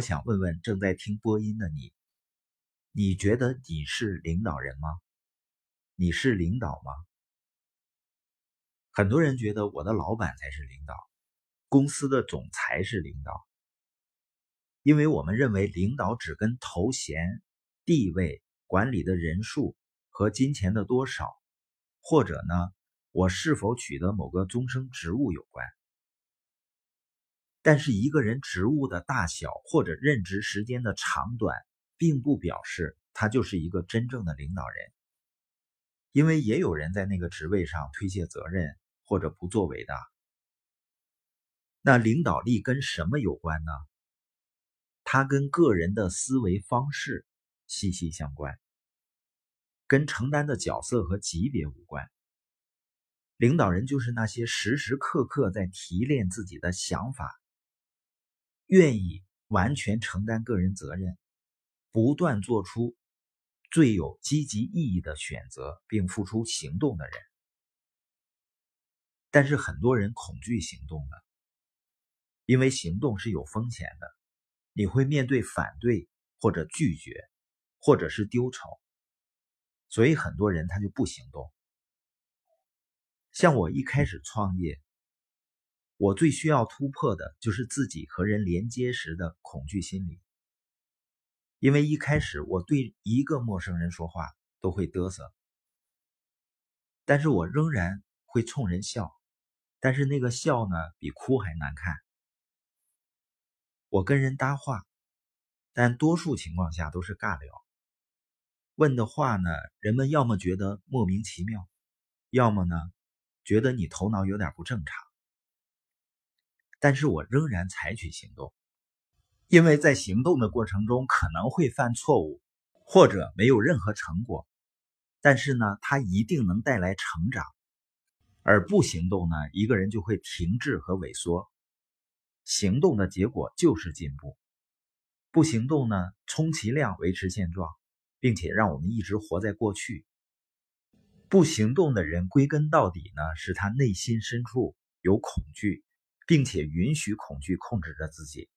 我想问问正在听播音的你，你觉得你是领导人吗？你是领导吗？很多人觉得我的老板才是领导，公司的总裁是领导，因为我们认为领导只跟头衔、地位、管理的人数和金钱的多少，或者呢，我是否取得某个终生职务有关。但是一个人职务的大小或者任职时间的长短，并不表示他就是一个真正的领导人，因为也有人在那个职位上推卸责任或者不作为的。那领导力跟什么有关呢？它跟个人的思维方式息息相关，跟承担的角色和级别无关。领导人就是那些时时刻刻在提炼自己的想法。愿意完全承担个人责任，不断做出最有积极意义的选择，并付出行动的人。但是很多人恐惧行动的，因为行动是有风险的，你会面对反对或者拒绝，或者是丢丑，所以很多人他就不行动。像我一开始创业。我最需要突破的就是自己和人连接时的恐惧心理，因为一开始我对一个陌生人说话都会嘚瑟，但是我仍然会冲人笑，但是那个笑呢比哭还难看。我跟人搭话，但多数情况下都是尬聊，问的话呢，人们要么觉得莫名其妙，要么呢觉得你头脑有点不正常。但是我仍然采取行动，因为在行动的过程中可能会犯错误，或者没有任何成果，但是呢，它一定能带来成长。而不行动呢，一个人就会停滞和萎缩。行动的结果就是进步，不行动呢，充其量维持现状，并且让我们一直活在过去。不行动的人，归根到底呢，是他内心深处有恐惧。并且允许恐惧控制着自己，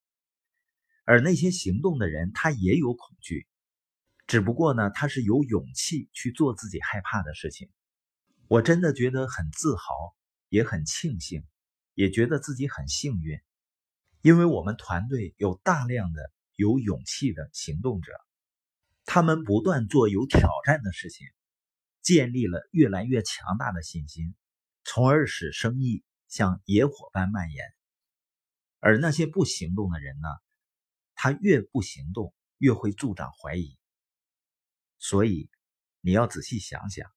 而那些行动的人，他也有恐惧，只不过呢，他是有勇气去做自己害怕的事情。我真的觉得很自豪，也很庆幸，也觉得自己很幸运，因为我们团队有大量的有勇气的行动者，他们不断做有挑战的事情，建立了越来越强大的信心，从而使生意。像野火般蔓延，而那些不行动的人呢？他越不行动，越会助长怀疑。所以，你要仔细想想，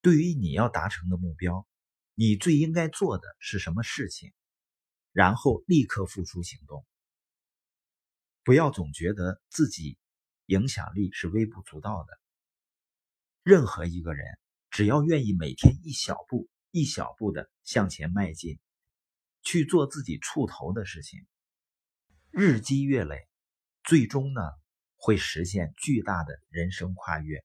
对于你要达成的目标，你最应该做的是什么事情？然后立刻付出行动。不要总觉得自己影响力是微不足道的。任何一个人，只要愿意每天一小步。一小步的向前迈进，去做自己触头的事情，日积月累，最终呢会实现巨大的人生跨越。